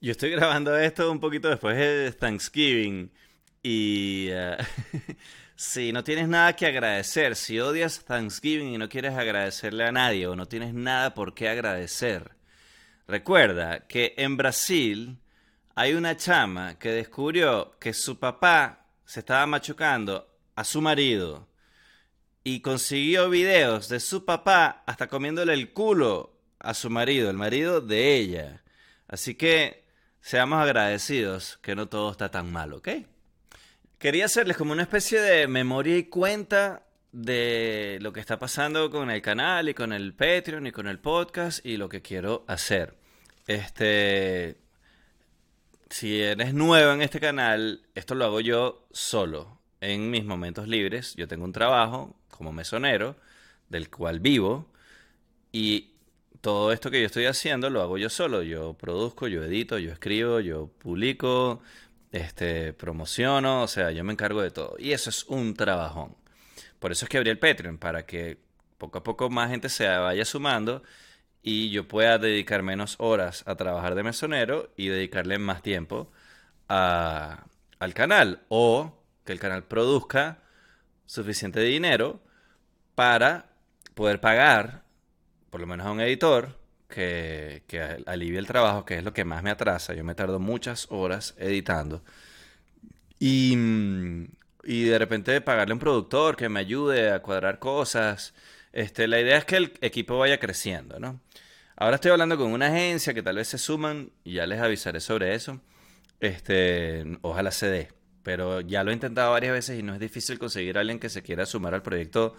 Yo estoy grabando esto un poquito después de Thanksgiving y eh, si no tienes nada que agradecer, si odias Thanksgiving y no quieres agradecerle a nadie o no tienes nada por qué agradecer, recuerda que en Brasil hay una chama que descubrió que su papá se estaba machucando a su marido y consiguió videos de su papá hasta comiéndole el culo a su marido, el marido de ella. Así que seamos agradecidos que no todo está tan mal, ¿ok? Quería hacerles como una especie de memoria y cuenta de lo que está pasando con el canal y con el Patreon y con el podcast y lo que quiero hacer. Este, si eres nuevo en este canal, esto lo hago yo solo, en mis momentos libres. Yo tengo un trabajo como mesonero, del cual vivo, y todo esto que yo estoy haciendo lo hago yo solo. Yo produzco, yo edito, yo escribo, yo publico, este, promociono, o sea, yo me encargo de todo. Y eso es un trabajón. Por eso es que abrí el Patreon, para que poco a poco más gente se vaya sumando y yo pueda dedicar menos horas a trabajar de mesonero y dedicarle más tiempo al canal. O que el canal produzca suficiente dinero para poder pagar por lo menos a un editor que, alivie el trabajo, que es lo que más me atrasa. Yo me tardo muchas horas editando. Y, y de repente pagarle a un productor que me ayude a cuadrar cosas. Este, la idea es que el equipo vaya creciendo, ¿no? Ahora estoy hablando con una agencia que tal vez se suman y ya les avisaré sobre eso. Este, ojalá se dé. Pero ya lo he intentado varias veces y no es difícil conseguir a alguien que se quiera sumar al proyecto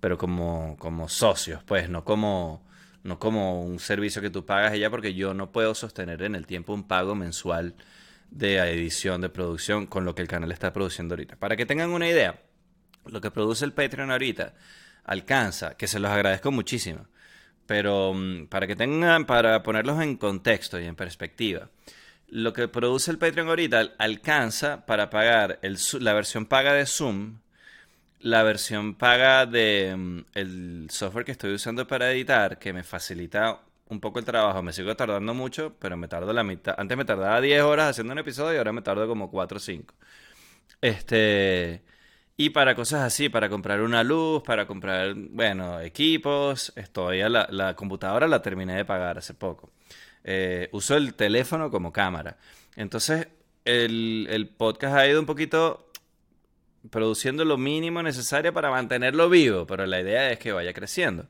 pero como, como socios, pues, no como, no como un servicio que tú pagas ella, porque yo no puedo sostener en el tiempo un pago mensual de edición, de producción, con lo que el canal está produciendo ahorita. Para que tengan una idea, lo que produce el Patreon ahorita alcanza, que se los agradezco muchísimo, pero mm, para que tengan, para ponerlos en contexto y en perspectiva, lo que produce el Patreon ahorita alcanza para pagar el, la versión paga de Zoom, la versión paga de mm, el software que estoy usando para editar, que me facilita un poco el trabajo. Me sigo tardando mucho, pero me tardo la mitad. Antes me tardaba 10 horas haciendo un episodio y ahora me tardo como 4 o 5. Este. Y para cosas así, para comprar una luz, para comprar, bueno, equipos, estoy a la, la computadora la terminé de pagar hace poco. Eh, uso el teléfono como cámara. Entonces, el, el podcast ha ido un poquito produciendo lo mínimo necesario para mantenerlo vivo, pero la idea es que vaya creciendo.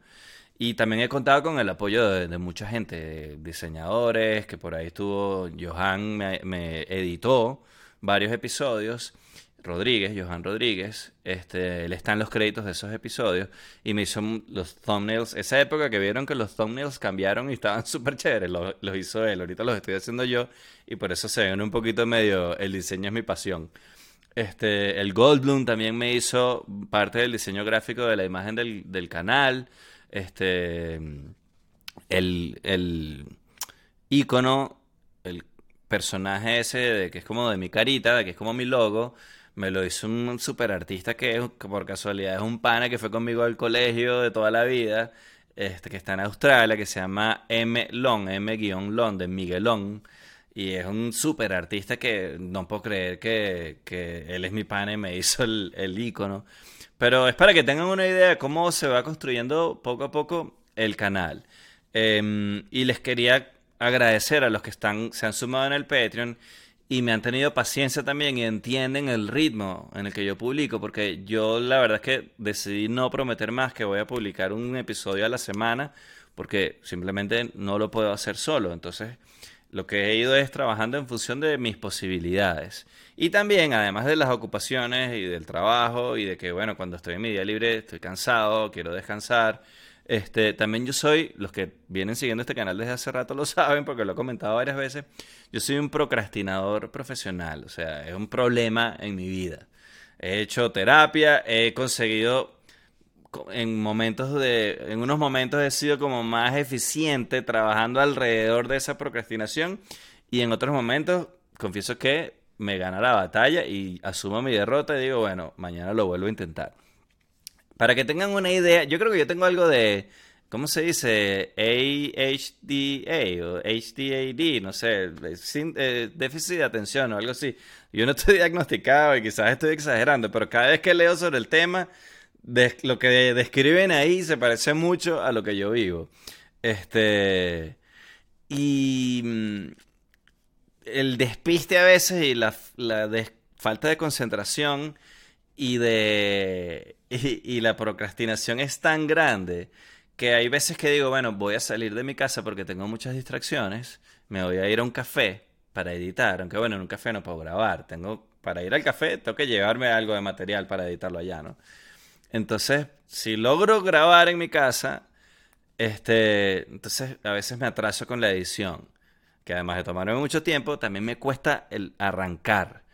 Y también he contado con el apoyo de, mucha gente, diseñadores, que por ahí estuvo, Johan me, editó varios episodios, Rodríguez, Johan Rodríguez, este, él está en los créditos de esos episodios y me hizo los thumbnails, esa época que vieron que los thumbnails cambiaron y estaban súper chéveres, los hizo él, ahorita los estoy haciendo yo y por eso se ven un poquito medio, el diseño es mi pasión. Este, el Goldblum también me hizo parte del diseño gráfico de la imagen del, canal. Este, el, el icono, el personaje ese de, que es como de mi carita, de que es como mi logo, me lo hizo un super artista que, por casualidad es un pana que fue conmigo al colegio de toda la vida, este, que está en Australia, que se llama M. Long, M-Long, de Miguelón. Y es un súper artista que no puedo creer que, él es mi pana y me hizo el, el icono. Pero es para que tengan una idea de cómo se va construyendo poco a poco el canal. Em, y les quería agradecer a los que están, se han sumado en el Patreon y me han tenido paciencia también y entienden el ritmo en el que yo publico, porque yo la verdad es que decidí no prometer más que voy a publicar un episodio a la semana, porque simplemente no lo puedo hacer solo. Entonces lo que he ido es trabajando en función de mis posibilidades. Y también, además de las ocupaciones y del trabajo y de que, bueno, cuando estoy en mi día libre estoy cansado, quiero descansar. Este, también yo soy, los que vienen siguiendo este canal desde hace rato lo saben porque lo he comentado varias veces, yo soy un procrastinador profesional, o sea, es un problema en mi vida. He hecho terapia, he conseguido en momentos de, en unos momentos he sido como más eficiente trabajando alrededor de esa procrastinación y en otros momentos confieso que me gana la batalla y asumo mi derrota y digo, bueno, mañana lo vuelvo a intentar. Para que tengan una idea, yo creo que yo tengo algo de ¿cómo se dice? AHDA o HDAD, no sé, eh, déficit de atención o algo así. Yo no estoy diagnosticado y quizás estoy exagerando, pero cada vez que leo sobre el tema, lo que describen ahí se parece mucho a lo que yo vivo. Este. Y. Mm, el despiste a veces y la, falta de concentración y de. y la procrastinación es tan grande que hay veces que digo, bueno, voy a salir de mi casa porque tengo muchas distracciones, me voy a ir a un café para editar, aunque bueno, en un café no puedo grabar, tengo para ir al café tengo que llevarme algo de material para editarlo allá, ¿no? Entonces, si logro grabar en mi casa, este, entonces a veces me atraso con la edición, que además de tomarme mucho tiempo, también me cuesta el arrancar.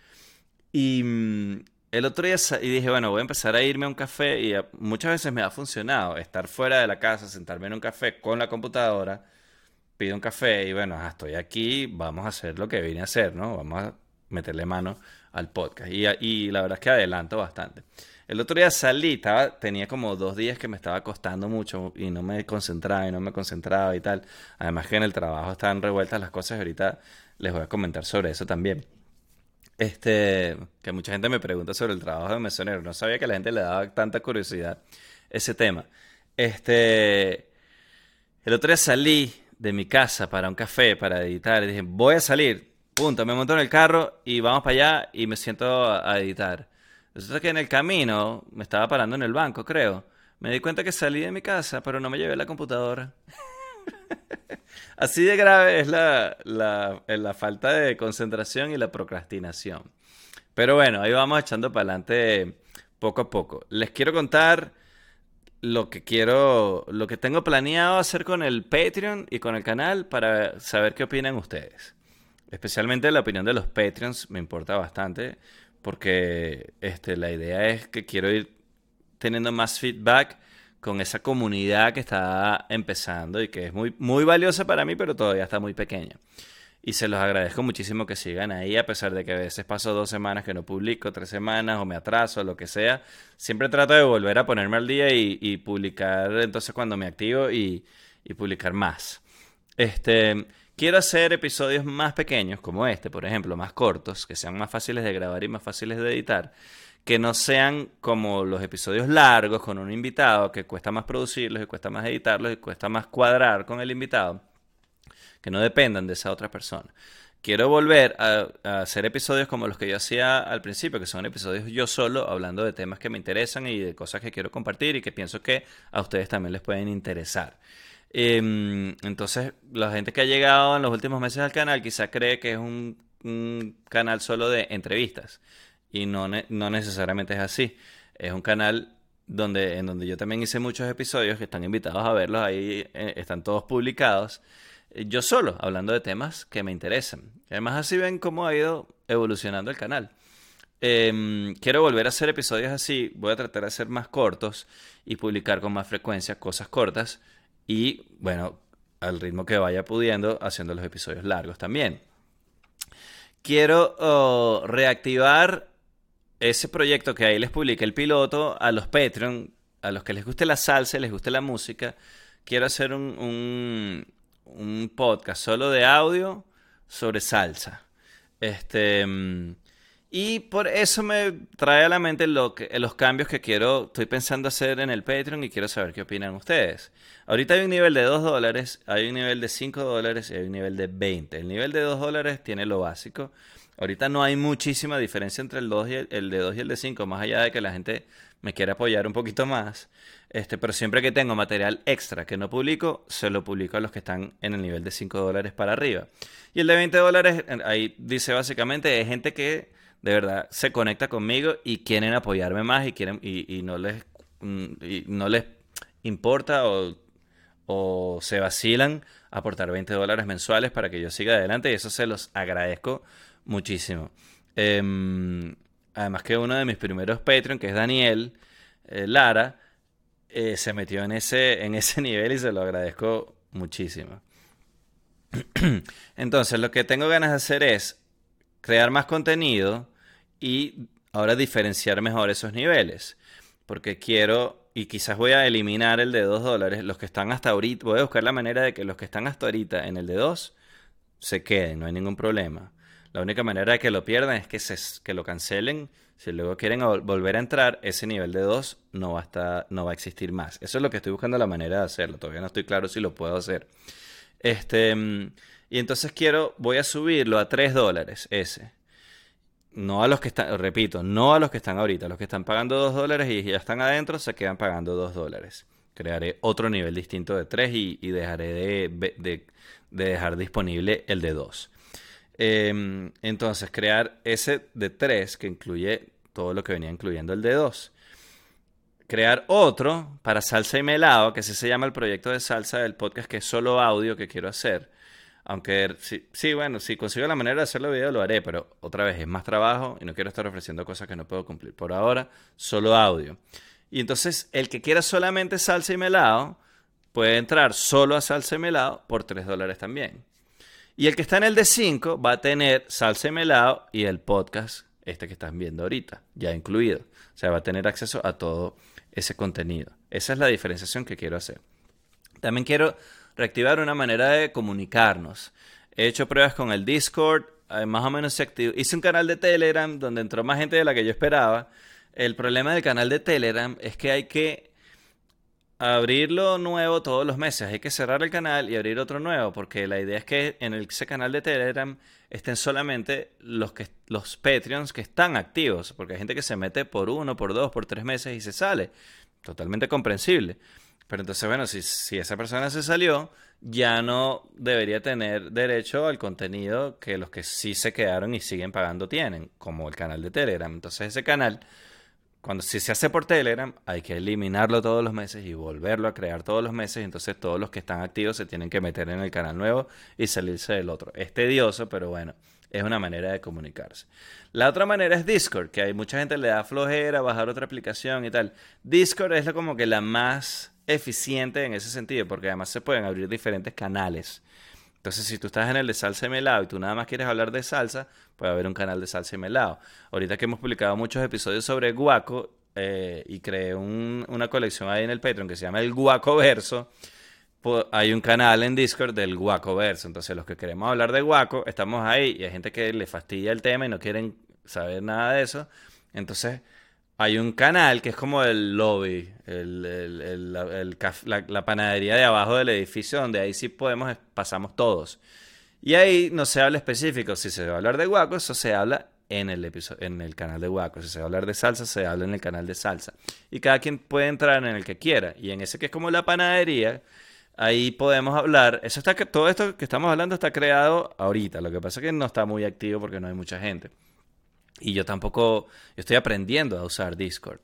Y mm, el otro día y dije, bueno, voy a empezar a irme a un café y muchas veces me ha funcionado estar fuera de la casa, sentarme en un café con la computadora, pido un café y bueno, estoy aquí, vamos a hacer lo que vine a hacer, ¿no? Vamos a meterle mano al podcast. Y, y la verdad es que adelanto bastante. El otro día salí, estaba, tenía como dos días que me estaba costando mucho y no me concentraba y no me concentraba y tal. Además que en el trabajo estaban revueltas las cosas y ahorita les voy a comentar sobre eso también. Este, que mucha gente me pregunta sobre el trabajo de mesonero. No sabía que la gente le daba tanta curiosidad ese tema. Este, el otro día salí de mi casa para un café, para editar, y dije, voy a salir. Punto, me monto en el carro y vamos para allá y me siento a, editar. Resulta que en el camino, me estaba parando en el banco, creo. Me di cuenta que salí de mi casa, pero no me llevé la computadora. Así de grave es la, la, falta de concentración y la procrastinación. Pero bueno, ahí vamos echando para adelante poco a poco. Les quiero contar lo que quiero, lo que tengo planeado hacer con el Patreon y con el canal para saber qué opinan ustedes. Especialmente la opinión de los Patreons me importa bastante porque este, la idea es que quiero ir teniendo más feedback con esa comunidad que está empezando y que es muy, muy valiosa para mí, pero todavía está muy pequeña. Y se los agradezco muchísimo que sigan ahí, a pesar de que a veces paso dos semanas que no publico, tres semanas, o me atraso, lo que sea. Siempre trato de volver a ponerme al día y, publicar entonces cuando me activo y, y, publicar más. Este, quiero hacer episodios más pequeños, como este, por ejemplo, más cortos, que sean más fáciles de grabar y más fáciles de editar que no sean como los episodios largos con un invitado, que cuesta más producirlos y cuesta más editarlos y cuesta más cuadrar con el invitado, que no dependan de esa otra persona. Quiero volver a, hacer episodios como los que yo hacía al principio, que son episodios yo solo, hablando de temas que me interesan y de cosas que quiero compartir y que pienso que a ustedes también les pueden interesar. Em, entonces, la gente que ha llegado en los últimos meses al canal quizá cree que es un canal solo de entrevistas y no, no necesariamente es así. Es un canal donde, en donde yo también hice muchos episodios que están invitados a verlos, ahí eh, están todos publicados. Eh, yo solo, hablando de temas que me interesan. Además así ven cómo ha ido evolucionando el canal. Em, quiero volver a hacer episodios así, voy a tratar de hacer más cortos y publicar con más frecuencia cosas cortas y bueno, al ritmo que vaya pudiendo, haciendo los episodios largos también. Quiero oh, reactivar ese proyecto que ahí les publiqué el piloto a los Patreon, a los que les guste la salsa, les guste la música, quiero hacer un, un, podcast solo de audio sobre salsa. Este, y por eso me trae a la mente los cambios que quiero, estoy pensando hacer en el Patreon y quiero saber qué opinan ustedes. Ahorita hay un nivel de 2 dólares, hay un nivel de 5 dólares y hay un nivel de 20. El nivel de 2 dólares tiene lo básico. Ahorita no hay muchísima diferencia entre el, 2 y el, de 2 y el de 5, más allá de que la gente me quiera apoyar un poquito más. Este, pero siempre que tengo material extra que no publico, se lo publico a los que están en el nivel de 5 dólares para arriba. Y el de 20 dólares, ahí dice básicamente, es gente que de verdad se conecta conmigo y quieren apoyarme más y quieren y, no les mm, no les importa o, o se vacilan aportar 20 dólares mensuales para que yo siga adelante y eso se los agradezco muchísimo. Em, además que uno de mis primeros Patreon, que es Daniel eh, Lara, eh, se metió en ese, en ese nivel y se lo agradezco muchísimo. Entonces, lo que tengo ganas de hacer es crear más contenido y ahora diferenciar mejor esos niveles. Porque quiero y quizás voy a eliminar el de 2 dólares, los que están hasta ahorita, voy a buscar la manera de que los que están hasta ahorita en el de 2 se queden, no hay ningún problema. La única manera de que lo pierdan es que, se, que lo cancelen. Si luego quieren volver a entrar, ese nivel de 2 no va, a no va a existir más. Eso es lo que estoy buscando la manera de hacerlo. Todavía no estoy claro si lo puedo hacer. Este, y entonces quiero, voy a subirlo a 3 dólares ese. No a los que están, repito, no a los que están ahorita. Los que están pagando 2 dólares y ya están adentro se quedan pagando 2 dólares. Crearé otro nivel distinto de 3 y, dejaré de, de, dejar disponible el de 2. Em, entonces, crear ese de 3 que incluye todo lo que venía incluyendo el de 2. Crear otro para salsa y melado, que así se llama el proyecto de salsa del podcast, que es solo audio que quiero hacer aunque sí, bueno, si consigo la manera de hacerlo video lo haré, pero otra vez es más trabajo y no quiero estar ofreciendo cosas que no puedo cumplir. Por ahora, solo audio. Y entonces, el que quiera solamente salsa y melado, puede entrar solo a salsa y melado por 3 dólares también. Y el que está en el de 5 va a tener salsa y melado y el podcast, este que están viendo ahorita, ya incluido. O sea, va a tener acceso a todo ese contenido. Esa es la diferenciación que quiero hacer. También quiero reactivar una manera de comunicarnos. He hecho pruebas con el Discord, eh, más o menos se activó. Hice un canal de Telegram donde entró más gente de la que yo esperaba. El problema del canal de Telegram es que hay que abrirlo nuevo todos los meses. Hay que cerrar el canal y abrir otro nuevo, porque la idea es que en ese canal de Telegram estén solamente los, que, los Patreons que están activos, porque hay gente que se mete por uno, por dos, por tres meses y se sale. Totalmente comprensible. Pero entonces, bueno, si, si esa persona se salió, ya no debería tener derecho al contenido que los que sí se quedaron y siguen pagando tienen, como el canal de Telegram. Entonces ese canal, cuando si se hace por Telegram, hay que eliminarlo todos los meses y volverlo a crear todos los meses. Entonces todos los que están activos se tienen que meter en el canal nuevo y salirse del otro. Es tedioso, pero bueno, es una manera de comunicarse. La otra manera es Discord, que hay mucha gente le da flojera bajar otra aplicación y tal. Discord es como que la más eficiente en ese sentido, porque además se pueden abrir diferentes canales. Entonces, si tú estás en el de salsa y melado y tú nada más quieres hablar de salsa, puede haber un canal de salsa y melado. Ahorita que hemos publicado muchos episodios sobre guaco eh, y creé una colección ahí en el Patreon que se llama el Guaco Verso, hay un canal en Discord del Guaco Verso. Entonces, los que queremos hablar de guaco, estamos ahí y hay gente que le fastidia el tema y no quieren saber nada de eso. Entonces, hay un canal que es como el lobby, la, panadería de abajo del edificio, donde ahí sí podemos, pasamos todos. Y ahí no se habla específico. Si se va a hablar de guaco, eso se habla en el, episodio, en el canal de guaco. Si se va a hablar de salsa, se habla en el canal de salsa. Y cada quien puede entrar en el que quiera. Y en ese que es como la panadería, ahí podemos hablar. Eso está, todo esto que estamos hablando está creado ahorita. Lo que pasa es que no está muy activo porque no hay mucha gente. Y yo tampoco, yo estoy aprendiendo a usar Discord.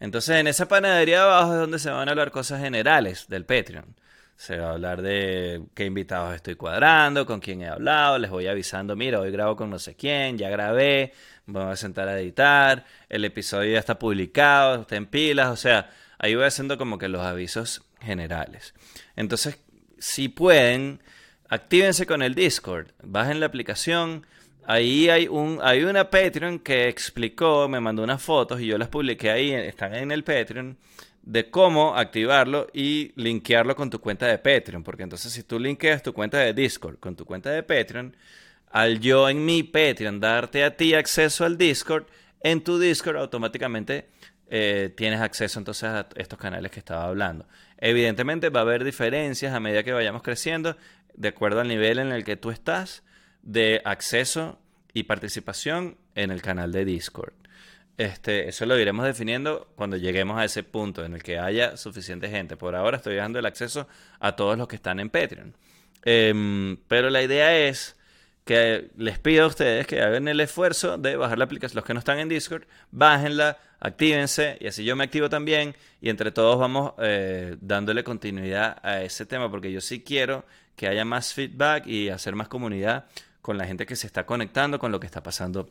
Entonces, en esa panadería de abajo es donde se van a hablar cosas generales del Patreon. Se va a hablar de qué invitados estoy cuadrando, con quién he hablado, les voy avisando, mira, hoy grabo con no sé quién, ya grabé, voy a sentar a editar, el episodio ya está publicado, está en pilas, o sea, ahí voy haciendo como que los avisos generales. Entonces, si pueden, actívense con el Discord, bajen la aplicación, Ahí hay, un, hay una Patreon que explicó, me mandó unas fotos y yo las publiqué ahí, están en el Patreon, de cómo activarlo y linkearlo con tu cuenta de Patreon. Porque entonces si tú linkeas tu cuenta de Discord con tu cuenta de Patreon, al yo en mi Patreon darte a ti acceso al Discord, en tu Discord automáticamente eh, tienes acceso entonces a estos canales que estaba hablando. Evidentemente va a haber diferencias a medida que vayamos creciendo, de acuerdo al nivel en el que tú estás de acceso y participación en el canal de Discord. Este, eso lo iremos definiendo cuando lleguemos a ese punto en el que haya suficiente gente. Por ahora estoy dando el acceso a todos los que están en Patreon. Em, pero la idea es que les pido a ustedes que hagan el esfuerzo de bajar la aplicación. Los que no están en Discord, bájenla, actívense y así yo me activo también y entre todos vamos eh, dándole continuidad a ese tema porque yo sí quiero que haya más feedback y hacer más comunidad con la gente que se está conectando con lo que está pasando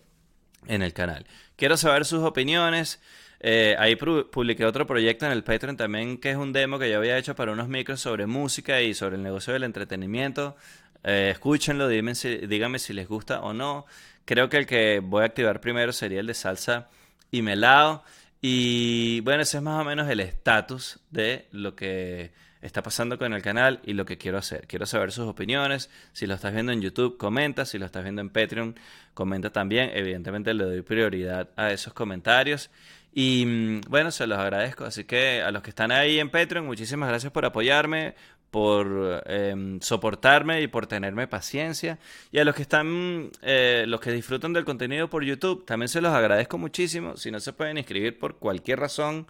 en el canal. Quiero saber sus opiniones. Eh, ahí publiqué otro proyecto en el Patreon también, que es un demo que yo había hecho para unos micros sobre música y sobre el negocio del entretenimiento. Eh, escúchenlo, díganme si, díganme si les gusta o no. Creo que el que voy a activar primero sería el de salsa y melado. Y bueno, ese es más o menos el estatus de lo que está pasando con el canal y lo que quiero hacer. Quiero saber sus opiniones. Si lo estás viendo en YouTube, comenta. Si lo estás viendo en Patreon, comenta también. Evidentemente le doy prioridad a esos comentarios. Y mm, bueno, se los agradezco. Así que a los que están ahí en Patreon, muchísimas gracias por apoyarme, por em, soportarme y por tenerme paciencia. Y a los que están, eh, los que disfrutan del contenido por YouTube, también se los agradezco muchísimo. Si no se pueden inscribir por cualquier razón,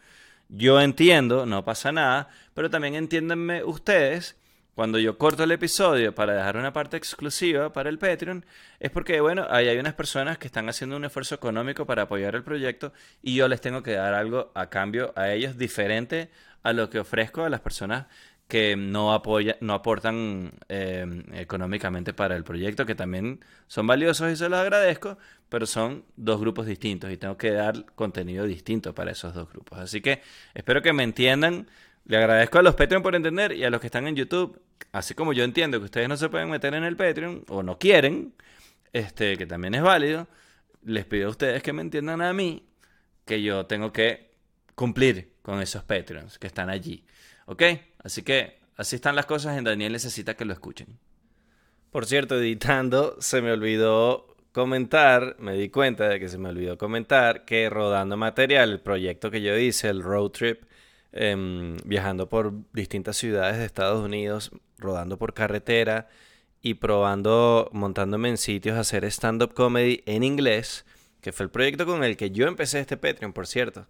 yo entiendo, no pasa nada, pero también entiéndanme ustedes cuando yo corto el episodio para dejar una parte exclusiva para el Patreon, es porque, bueno, ahí hay unas personas que están haciendo un esfuerzo económico para apoyar el proyecto y yo les tengo que dar algo a cambio a ellos diferente a lo que ofrezco a las personas que no, apoya, no aportan eh, económicamente para el proyecto, que también son valiosos y se los agradezco, pero son dos grupos distintos y tengo que dar contenido distinto para esos dos grupos. Así que espero que me entiendan. Le agradezco a los Patreon por entender y a los que están en YouTube, así como yo entiendo que ustedes no se pueden meter en el Patreon o no quieren, este, que también es válido, les pido a ustedes que me entiendan a mí que yo tengo que cumplir con esos Patreons que están allí. ¿Ok? Así que así están las cosas en Daniel necesita que lo escuchen. Por cierto, editando, se me olvidó comentar, me di cuenta de que se me olvidó comentar que rodando material, el proyecto que yo hice, el road trip, em, viajando por distintas ciudades de Estados Unidos, rodando por carretera y probando, montándome en sitios a hacer stand-up comedy en inglés, que fue el proyecto con el que yo empecé este Patreon, por cierto.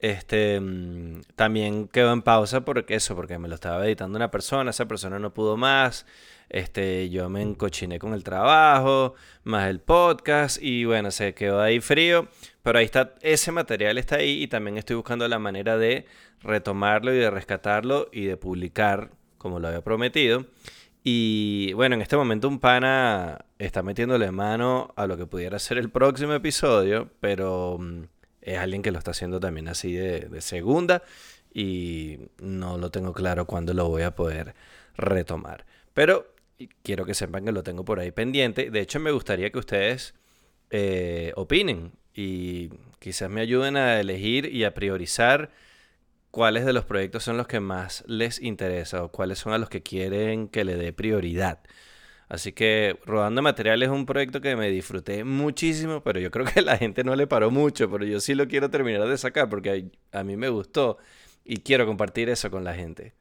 Este mm, también quedó en pausa porque eso, porque me lo estaba editando una persona, esa persona no pudo más. Este, yo me encochiné con el trabajo, más el podcast y bueno, se quedó ahí frío, pero ahí está ese material está ahí y también estoy buscando la manera de retomarlo y de rescatarlo y de publicar como lo había prometido. Y bueno, en este momento un pana está metiéndole mano a lo que pudiera ser el próximo episodio, pero mm, es alguien que lo está haciendo también así de, segunda y no lo tengo claro cuándo lo voy a poder retomar. Pero quiero que sepan que lo tengo por ahí pendiente. De hecho, me gustaría que ustedes eh, opinen y quizás me ayuden a elegir y a priorizar cuáles de los proyectos son los que más les interesa o cuáles son a los que quieren que le dé prioridad. Así que Rodando Material es un proyecto que me disfruté muchísimo, pero yo creo que la gente no le paró mucho, pero yo sí lo quiero terminar de sacar porque a, mí me gustó y quiero compartir eso con la gente.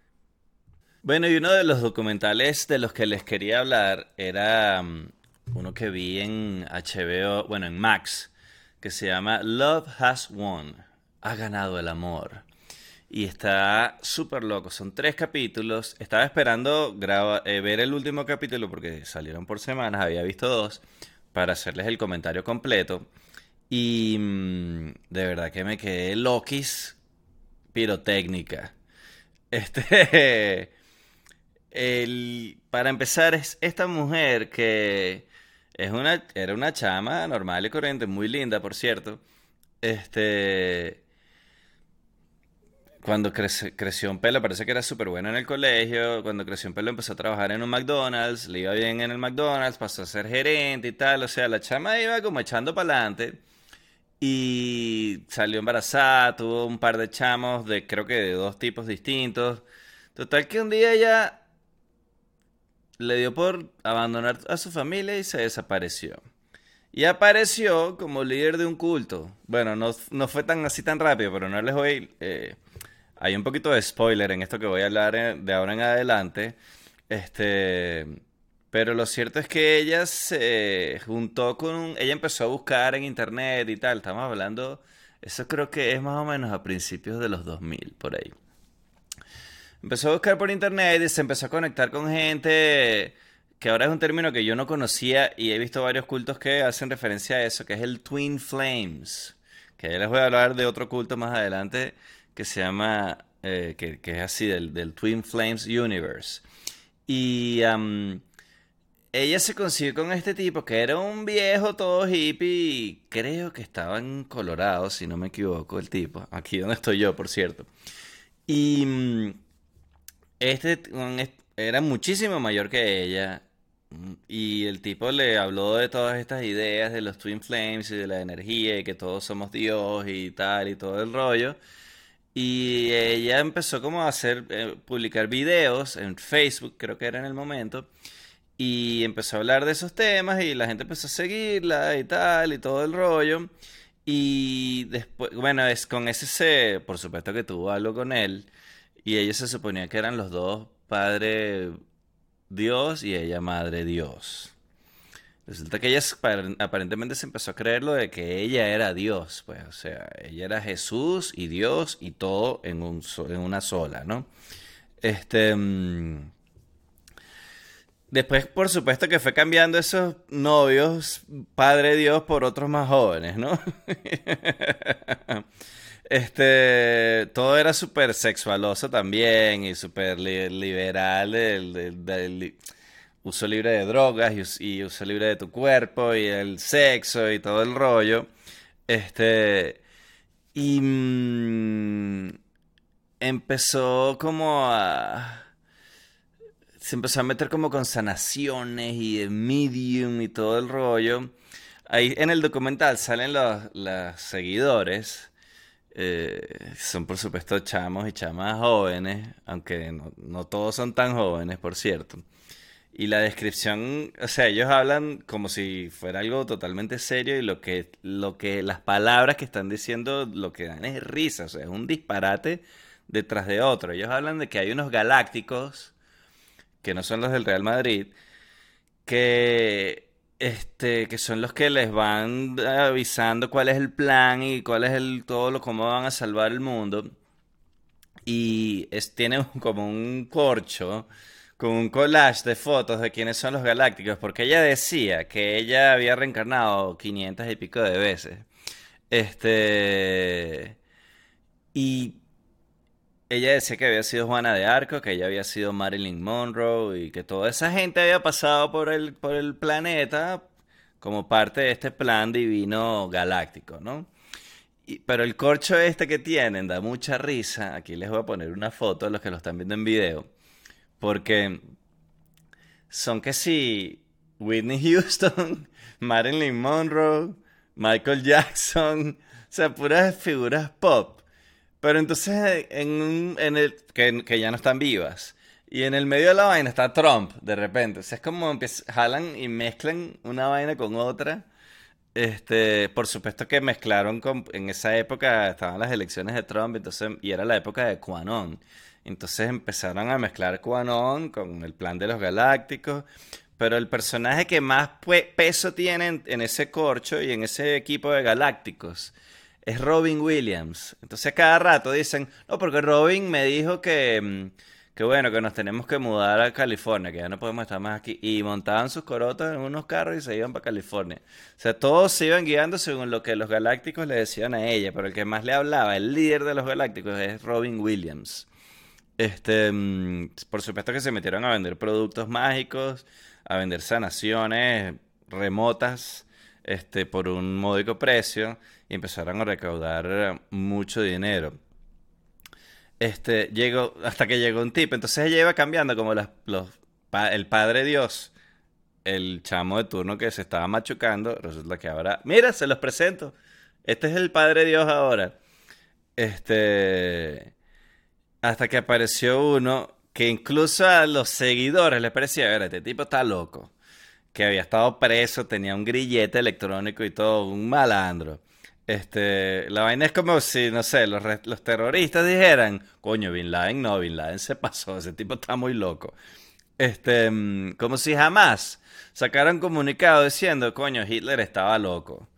Bueno, y uno de los documentales de los que les quería hablar era mm, uno que vi en HBO, bueno, en Max, que se llama Love Has Won, ha ganado el amor. Y está súper loco. Son tres capítulos. Estaba esperando eh, ver el último capítulo porque salieron por semanas. Había visto dos para hacerles el comentario completo. Y mm, de verdad que me quedé loquis pirotécnica. Este. El, para empezar, es esta mujer que es una, era una chama normal y corriente, muy linda, por cierto. Este cuando creció un pelo, parece que era súper bueno en el colegio. Cuando creció un pelo empezó a trabajar en un McDonald's, le iba bien en el McDonald's, pasó a ser gerente y tal. O sea, la chama iba como echando para adelante. Y salió embarazada, tuvo un par de chamos de creo que de dos tipos distintos. Total que un día ella le dio por abandonar a su familia y se desapareció. Y apareció como líder de un culto. Bueno, no, no fue tan así tan rápido, pero no les voy... Eh, hay un poquito de spoiler en esto que voy a hablar eh, de ahora en adelante. Este, pero lo cierto es que ella se juntó con un, ella empezó a buscar en internet y tal. Estamos hablando, eso creo que es más o menos a principios de los 2000 por ahí. Empezó a buscar por internet y se empezó a conectar con gente que ahora es un término que yo no conocía y he visto varios cultos que hacen referencia a eso, que es el Twin Flames. Que ya les voy a hablar de otro culto más adelante que se llama, eh, que, es así, del, Twin Flames Universe. Y ella se consiguió con este tipo que era un viejo todo hippie, creo que estaba en Colorado, si no me equivoco, el tipo, aquí donde estoy yo, por cierto. Y mm, este era muchísimo mayor que ella Y el tipo le habló de todas estas ideas de los Twin Flames y de la energía y que todos somos Dios y tal y todo el rollo. Y ella empezó como a hacer, eh, publicar videos en Facebook, creo que era en el momento. Y empezó a hablar de esos temas y la gente empezó a seguirla y tal y todo el rollo. Y después, bueno, es con ese, por supuesto que tuvo algo con él. Y ellos se suponía que eran los dos padre Dios y ella madre Dios. Resulta que ella aparentemente se empezó a creer lo de que ella era Dios, pues, o sea, ella era Jesús y Dios y todo en, un, en una sola, ¿no? Este. Mm, después, por supuesto, que fue cambiando esos novios, Padre Dios, por otros más jóvenes, ¿no? este, todo era súper sexualoso también y súper liberal del, uso libre de drogas y, uso libre de tu cuerpo y el sexo y todo el rollo. Este, y mm, empezó como a... Se empezó a meter como con sanaciones y de medium y todo el rollo. Ahí en el documental salen los, seguidores eh, son por supuesto chamos y chamas jóvenes, aunque no, todos son tan jóvenes, por cierto. Y la descripción, o sea, ellos hablan como si fuera algo totalmente serio y lo que, lo que, las palabras que están diciendo lo que dan es risa, o sea, es un disparate detrás de otro. Ellos hablan de que hay unos galácticos, que no son los del Real Madrid, que este, que son los que les van avisando cuál es el plan y cuál es el todo lo cómo van a salvar el mundo. Y es, tiene como un corcho con un collage de fotos de quiénes son los galácticos, porque ella decía que ella había reencarnado 500 y pico de veces. Este. Y ella decía que había sido Juana de Arco, que ella había sido Marilyn Monroe y que toda esa gente había pasado por el, por el planeta como parte de este plan divino galáctico, ¿no? pero el corcho este que tienen da mucha risa. Aquí les voy a poner una foto de los que lo están viendo en video. Porque son que si Whitney Houston, Marilyn Monroe, Michael Jackson, o sea, puras figuras pop pero entonces, en, en el, que, ya no están vivas. Y en el medio de la vaina está Trump, de repente. O sea, es como jalan y mezclan una vaina con otra. Este, por supuesto que mezclaron con, en esa época estaban las elecciones de Trump, entonces, y era la época de QAnon. Entonces empezaron a mezclar QAnon con el plan de los galácticos. Pero el personaje que más peso tiene en ese corcho y en ese equipo de galácticos es Robin Williams. Entonces cada rato dicen, no, porque Robin me dijo que, mm, que bueno, que nos tenemos que mudar a California, que ya no podemos estar más aquí. Y montaban sus corotas en unos carros y se iban para California. O sea, todos se iban guiando según lo que los galácticos le decían a ella, pero el que más le hablaba, el líder de los galácticos, es Robin Williams. Este, mm, por supuesto que se metieron a vender productos mágicos, a vender sanaciones remotas, este, por un módico precio y empezaron a recaudar mucho dinero. Este, llegó, hasta que llegó un tipo. Entonces ella iba cambiando como el Padre Dios, el chamo de turno que se estaba machucando. Resulta que ahora, mira, se los presento. Este es el Padre Dios ahora. Este, hasta que apareció uno que incluso a los seguidores les parecía, este tipo está loco. Que había estado preso, tenía un grillete electrónico y todo, un malandro. Este, la vaina es como si, no sé, los, los, terroristas dijeran, coño, Bin Laden no, Bin Laden se pasó, ese tipo está muy loco. Este, mm, como si jamás sacaran comunicado diciendo, coño, Hitler estaba loco.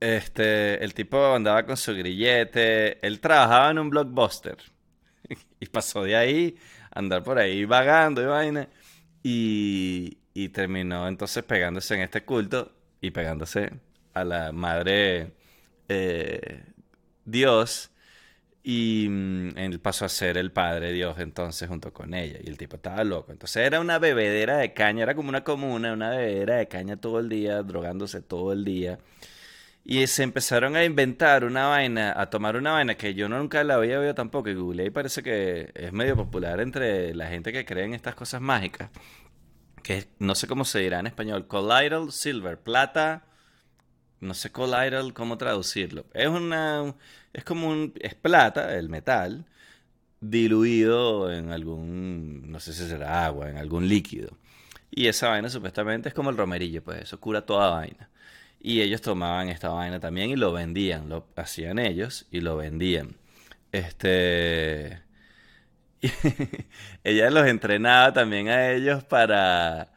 Este, el tipo andaba con su grillete, él trabajaba en un blockbuster y pasó de ahí andar por ahí vagando y vaina y, y terminó entonces pegándose en este culto y pegándose a la madre eh, Dios y mm, él pasó a ser el padre Dios entonces junto con ella y el tipo estaba loco. Entonces era una bebedera de caña, era como una comuna, una bebedera de caña todo el día, drogándose todo el día. Y se empezaron a inventar una vaina, a tomar una vaina que yo nunca la había oído tampoco. Y Google y parece que es medio popular entre la gente que cree en estas cosas mágicas. que no sé cómo se dirá en español, colloidal silver, plata, no sé colloidal cómo traducirlo. Es una, es como un, es plata, el metal, diluido en algún, no sé si será agua, en algún líquido. Y esa vaina supuestamente es como el romerillo, pues eso cura toda vaina. Y ellos tomaban esta vaina también y lo vendían, lo hacían ellos y lo vendían. Este ella los entrenaba también a ellos para,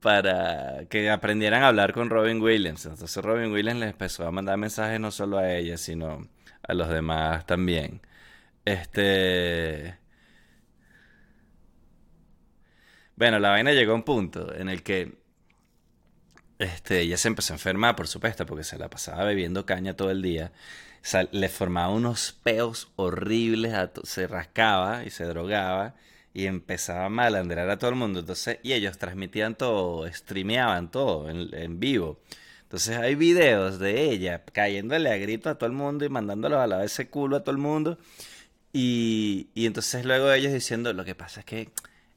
para que aprendieran a hablar con Robin Williams. Entonces Robin Williams les empezó a mandar mensajes no solo a ella, sino a los demás también. Este... Bueno, la vaina llegó a un punto en el que este, ella se empezó a enfermar, por supuesto, porque se la pasaba bebiendo caña todo el día le formaba unos peos horribles, se rascaba y se drogaba y empezaba a malandrar a todo el mundo. Entonces, y ellos transmitían todo, streameaban todo en, vivo. Entonces hay videos de ella cayéndole a grito a todo el mundo y mandándolo a la vez ese culo a todo el mundo. Y, y entonces luego ellos diciendo, lo que pasa es que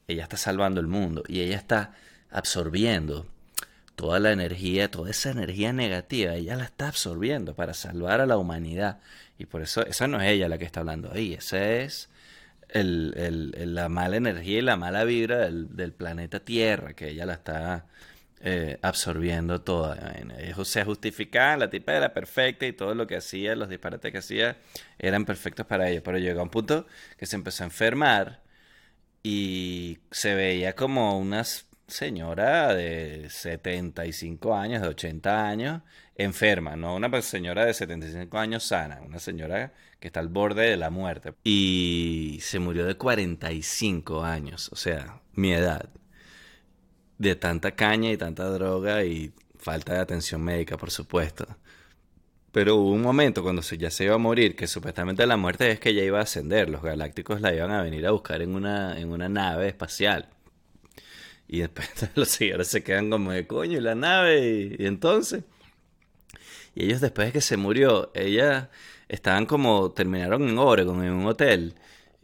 ella está salvando el mundo y ella está absorbiendo toda la energía, toda esa energía negativa, ella la está absorbiendo para salvar a la humanidad. Y por eso, esa no es ella la que está hablando ahí, esa es la mala energía y la mala vibra del, planeta Tierra, que ella la está eh, absorbiendo toda. Eso se justificaba, la tipa era perfecta y todo lo que hacía, los disparates que hacía, eran perfectos para ella. Pero llegó a un punto que se empezó a enfermar y se veía como unas señora de 75 años, de 80 años, enferma, no una señora de 75 años sana, una señora que está al borde de la muerte. Y se murió de 45 años, o sea, mi edad, de tanta caña y tanta droga y falta de atención médica, por supuesto. Pero hubo un momento cuando ya se iba a morir, que supuestamente la muerte es que ya iba a ascender, los galácticos la iban a venir a buscar en una, en una nave espacial. Y después los señores se quedan como de coño y la nave. Y, entonces. Y ellos después de que se murió, ella estaban como. terminaron en Oregon, en un hotel.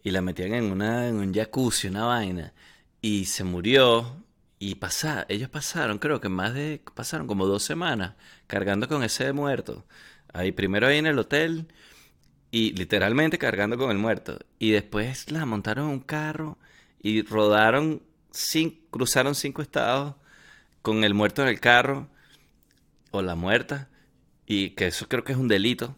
Y la metían en, una, en un jacuzzi, una vaina. Y se murió. Y pasa, ellos pasaron, creo que más de. pasaron como dos semanas cargando con ese muerto. Ahí primero ahí en el hotel. Y literalmente cargando con el muerto. Y después la montaron en un carro y rodaron cruzaron cinco estados con el muerto en el carro o la muerta, y que eso creo que es un delito.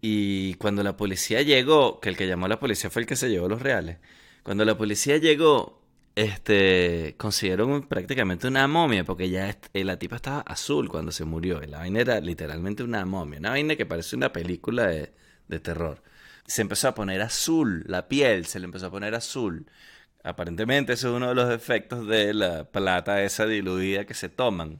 Y cuando la policía llegó, que el que llamó a la policía fue el que se llevó los reales, cuando la policía llegó, este, consiguieron prácticamente una momia, porque ya eh, la tipa estaba azul cuando se murió. La vaina era literalmente una momia, una vaina que parece una película de, de terror. Se empezó a poner azul, la piel se le empezó a poner azul. Aparentemente ese es uno de los efectos de la plata esa diluida que se toman.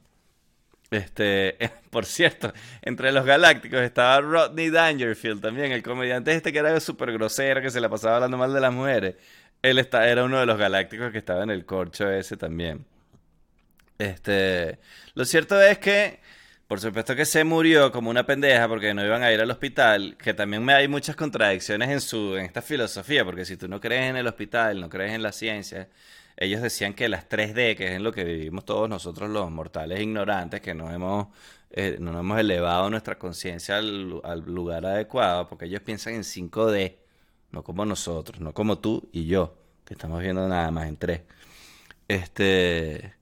Este, por cierto, entre los galácticos estaba Rodney Dangerfield también, el comediante este que era súper grosero, que se la pasaba hablando mal de las mujeres. Él está, era uno de los galácticos que estaba en el corcho ese también. Este, lo cierto es que por supuesto que se murió como una pendeja porque no iban a ir al hospital, que también me hay muchas contradicciones en su en esta filosofía, porque si tú no crees en el hospital, no crees en la ciencia, ellos decían que las 3D, que es en lo que vivimos todos nosotros los mortales ignorantes, que no hemos, eh, no hemos elevado nuestra conciencia al, lugar adecuado, porque ellos piensan en 5D, no como nosotros, no como tú y yo, que estamos viendo nada más en 3. Este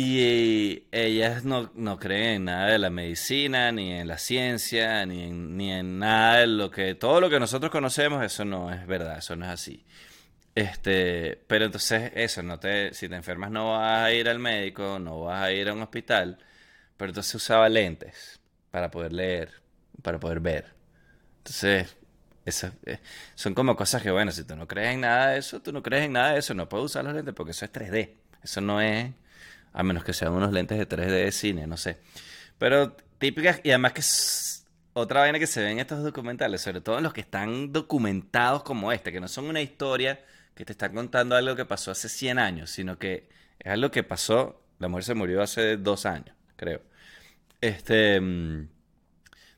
y ellas no, no, creen en nada de la medicina, ni en la ciencia, ni en, ni en nada de lo que... Todo lo que nosotros conocemos, eso no es verdad, eso no es así. Este, pero entonces eso, no te, si te enfermas no vas a ir al médico, no vas a ir a un hospital, pero entonces usaba lentes para poder leer, para poder ver. Entonces, eso, eh, son como cosas que, bueno, si tú no crees en nada de eso, tú no crees en nada de eso, no puedes usar los lentes porque eso es 3D, eso no es a menos que sean unos lentes de 3D de cine, no sé. Pero típicas, y además que es otra vaina que se ve en estos documentales, sobre todo en los que están documentados como este, que no son una historia que te está contando algo que pasó hace 100 años, sino que es algo que pasó, la mujer se murió hace dos años, creo. Este... Mm,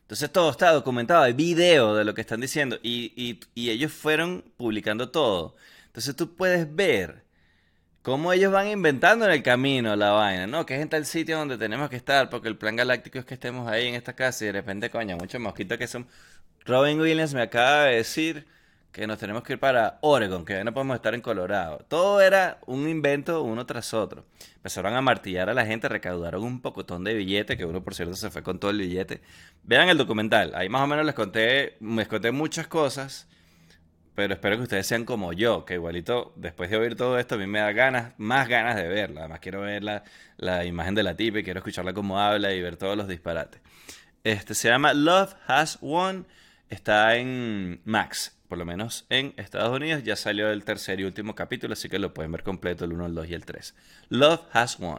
entonces todo está documentado, hay video de lo que están diciendo y, y ellos fueron publicando todo. Entonces tú puedes ver cómo ellos van inventando en el camino la vaina, ¿no? Que es en tal sitio donde tenemos que estar, porque el plan galáctico es que estemos ahí en esta casa y de repente, coño, muchos mosquitos que son... Robin Williams me acaba de decir que nos tenemos que ir para Oregon, que ya no podemos estar en Colorado. Todo era un invento uno tras otro. Empezaron a martillar a la gente, recaudaron un pocotón de billetes, que uno por cierto se fue con todo el billete. Vean el documental, ahí más o menos les conté, les conté muchas cosas, pero espero que ustedes sean como yo, que igualito, después de oír todo esto, a mí me da ganas, más ganas de verla. Además quiero ver la, imagen de la tipa y quiero escucharla cómo habla y ver todos los disparates. Este se llama Love Has Won, está en Max por lo menos en Estados Unidos, ya salió el tercer y último capítulo, así que lo pueden ver completo el 1, el 2 y el 3. Love Has Won.